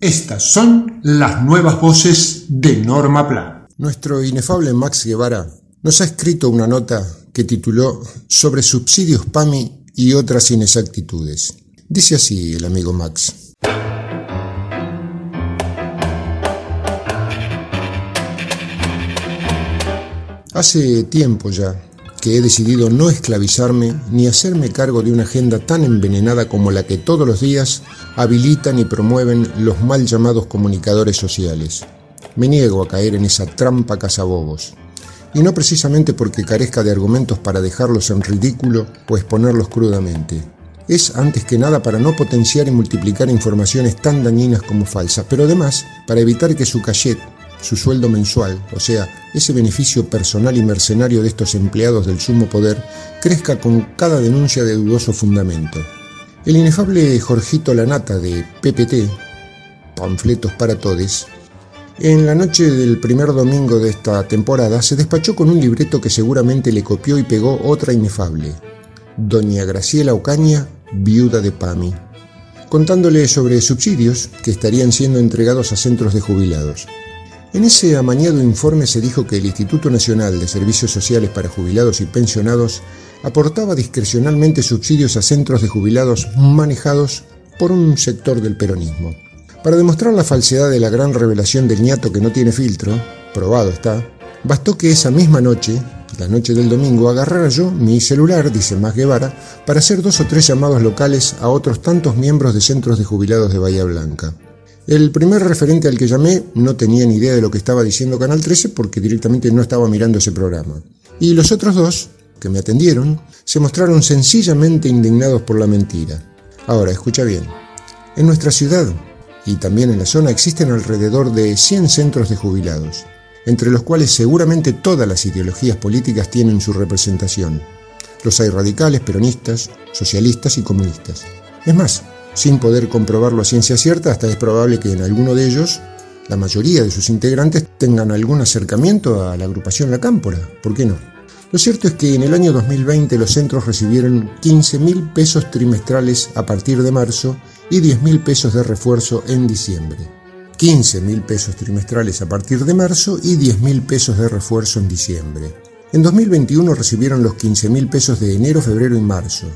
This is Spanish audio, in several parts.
Estas son las nuevas voces de Norma Pla. Nuestro inefable Max Guevara nos ha escrito una nota que tituló Sobre subsidios PAMI y otras inexactitudes. Dice así el amigo Max. Hace tiempo ya que he decidido no esclavizarme ni hacerme cargo de una agenda tan envenenada como la que todos los días habilitan y promueven los mal llamados comunicadores sociales. Me niego a caer en esa trampa cazabobos. Y no precisamente porque carezca de argumentos para dejarlos en ridículo o exponerlos crudamente. Es antes que nada para no potenciar y multiplicar informaciones tan dañinas como falsas, pero además para evitar que su cachet su sueldo mensual, o sea, ese beneficio personal y mercenario de estos empleados del sumo poder, crezca con cada denuncia de dudoso fundamento. El inefable Jorgito Lanata de PPT, Panfletos para Todes, en la noche del primer domingo de esta temporada se despachó con un libreto que seguramente le copió y pegó otra inefable, Doña Graciela Ocaña, viuda de Pami, contándole sobre subsidios que estarían siendo entregados a centros de jubilados. En ese amañado informe se dijo que el Instituto Nacional de Servicios Sociales para Jubilados y Pensionados aportaba discrecionalmente subsidios a centros de jubilados manejados por un sector del peronismo. Para demostrar la falsedad de la gran revelación del ñato que no tiene filtro, probado está, bastó que esa misma noche, la noche del domingo, agarrara yo mi celular, dice Más Guevara, para hacer dos o tres llamados locales a otros tantos miembros de centros de jubilados de Bahía Blanca. El primer referente al que llamé no tenía ni idea de lo que estaba diciendo Canal 13 porque directamente no estaba mirando ese programa. Y los otros dos, que me atendieron, se mostraron sencillamente indignados por la mentira. Ahora, escucha bien. En nuestra ciudad y también en la zona existen alrededor de 100 centros de jubilados, entre los cuales seguramente todas las ideologías políticas tienen su representación. Los hay radicales, peronistas, socialistas y comunistas. Es más, sin poder comprobarlo a ciencia cierta, hasta es probable que en alguno de ellos la mayoría de sus integrantes tengan algún acercamiento a la agrupación La Cámpora. ¿Por qué no? Lo cierto es que en el año 2020 los centros recibieron 15 mil pesos trimestrales a partir de marzo y 10 mil pesos de refuerzo en diciembre. 15 mil pesos trimestrales a partir de marzo y 10 mil pesos de refuerzo en diciembre. En 2021 recibieron los 15 mil pesos de enero, febrero y marzo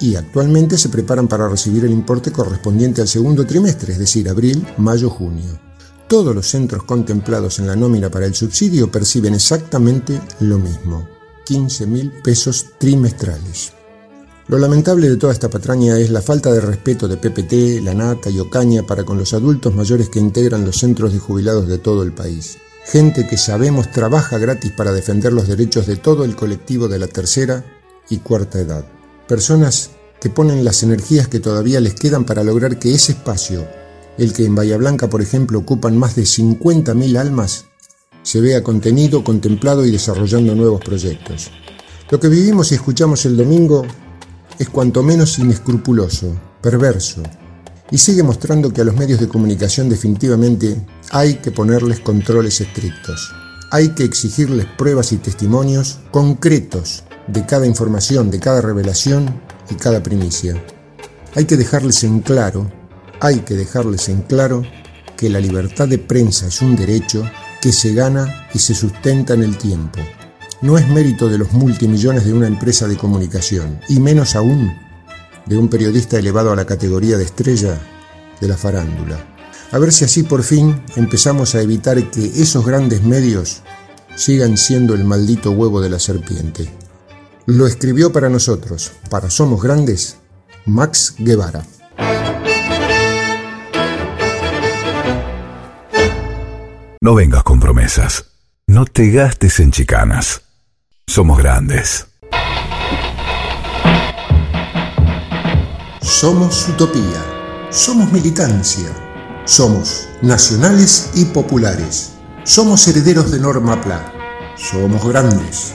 y actualmente se preparan para recibir el importe correspondiente al segundo trimestre, es decir, abril, mayo, junio. Todos los centros contemplados en la nómina para el subsidio perciben exactamente lo mismo, 15 mil pesos trimestrales. Lo lamentable de toda esta patraña es la falta de respeto de PPT, La Nata y Ocaña para con los adultos mayores que integran los centros de jubilados de todo el país. Gente que sabemos trabaja gratis para defender los derechos de todo el colectivo de la tercera y cuarta edad. Personas que ponen las energías que todavía les quedan para lograr que ese espacio, el que en Bahía Blanca, por ejemplo, ocupan más de 50.000 almas, se vea contenido, contemplado y desarrollando nuevos proyectos. Lo que vivimos y escuchamos el domingo es cuanto menos inescrupuloso, perverso, y sigue mostrando que a los medios de comunicación definitivamente hay que ponerles controles estrictos. Hay que exigirles pruebas y testimonios concretos de cada información, de cada revelación y cada primicia. Hay que dejarles en claro, hay que dejarles en claro que la libertad de prensa es un derecho que se gana y se sustenta en el tiempo. No es mérito de los multimillones de una empresa de comunicación, y menos aún de un periodista elevado a la categoría de estrella de la farándula. A ver si así por fin empezamos a evitar que esos grandes medios sigan siendo el maldito huevo de la serpiente. Lo escribió para nosotros, para Somos Grandes, Max Guevara. No vengas con promesas. No te gastes en chicanas. Somos grandes. Somos utopía. Somos militancia. Somos nacionales y populares. Somos herederos de Norma Pla. Somos grandes.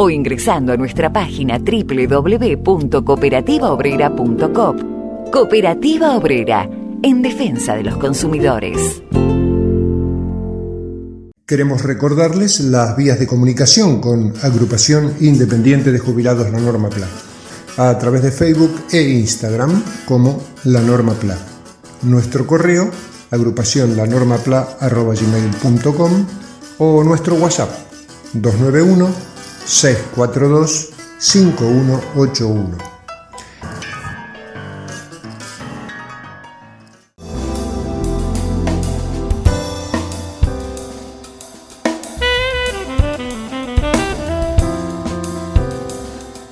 o ingresando a nuestra página www.cooperativaobrera.com. Cooperativa Obrera en defensa de los consumidores. Queremos recordarles las vías de comunicación con Agrupación Independiente de Jubilados La Norma PLA, a través de Facebook e Instagram como La Norma PLA. Nuestro correo, agrupación lanormapla.com o nuestro WhatsApp 291 642 5181.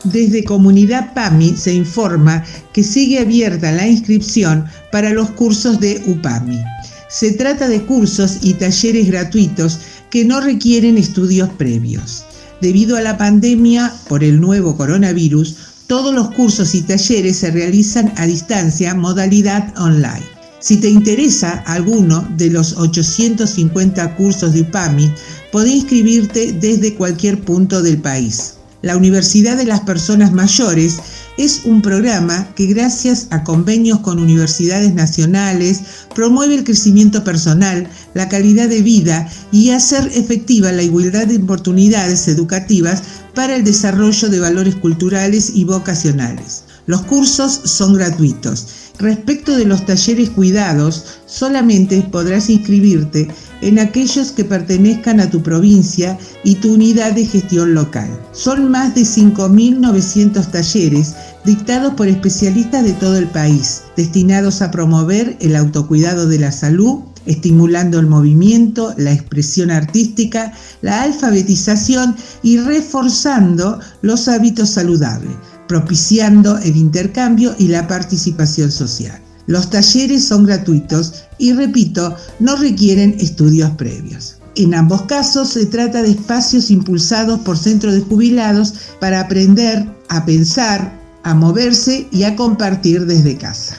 Desde Comunidad PAMI se informa que sigue abierta la inscripción para los cursos de UPAMI. Se trata de cursos y talleres gratuitos que no requieren estudios previos. Debido a la pandemia por el nuevo coronavirus, todos los cursos y talleres se realizan a distancia, modalidad online. Si te interesa alguno de los 850 cursos de UPAMI, podés inscribirte desde cualquier punto del país. La Universidad de las Personas Mayores es un programa que gracias a convenios con universidades nacionales promueve el crecimiento personal, la calidad de vida y hacer efectiva la igualdad de oportunidades educativas para el desarrollo de valores culturales y vocacionales. Los cursos son gratuitos. Respecto de los talleres cuidados, solamente podrás inscribirte en aquellos que pertenezcan a tu provincia y tu unidad de gestión local. Son más de 5.900 talleres dictados por especialistas de todo el país, destinados a promover el autocuidado de la salud, estimulando el movimiento, la expresión artística, la alfabetización y reforzando los hábitos saludables, propiciando el intercambio y la participación social. Los talleres son gratuitos y, repito, no requieren estudios previos. En ambos casos se trata de espacios impulsados por centros de jubilados para aprender a pensar, a moverse y a compartir desde casa.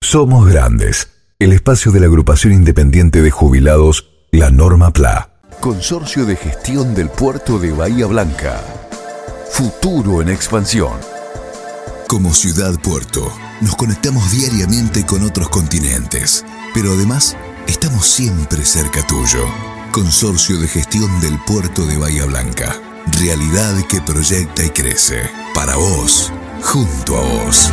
Somos Grandes, el espacio de la agrupación independiente de jubilados, la Norma PLA. Consorcio de Gestión del Puerto de Bahía Blanca. Futuro en expansión. Como ciudad puerto, nos conectamos diariamente con otros continentes, pero además estamos siempre cerca tuyo. Consorcio de Gestión del Puerto de Bahía Blanca. Realidad que proyecta y crece. Para vos, junto a vos.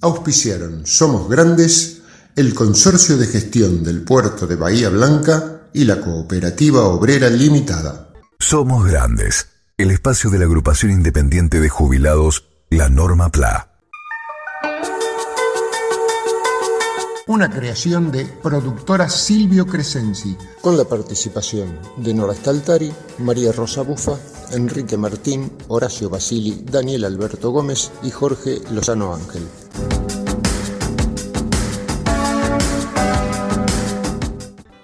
Auspiciaron Somos Grandes, el Consorcio de Gestión del Puerto de Bahía Blanca y la Cooperativa Obrera Limitada. Somos Grandes, el espacio de la agrupación independiente de jubilados, la Norma PLA. Una creación de productora Silvio Crescenzi, con la participación de Nora Staltari, María Rosa Bufa, Enrique Martín, Horacio Basili, Daniel Alberto Gómez y Jorge Lozano Ángel.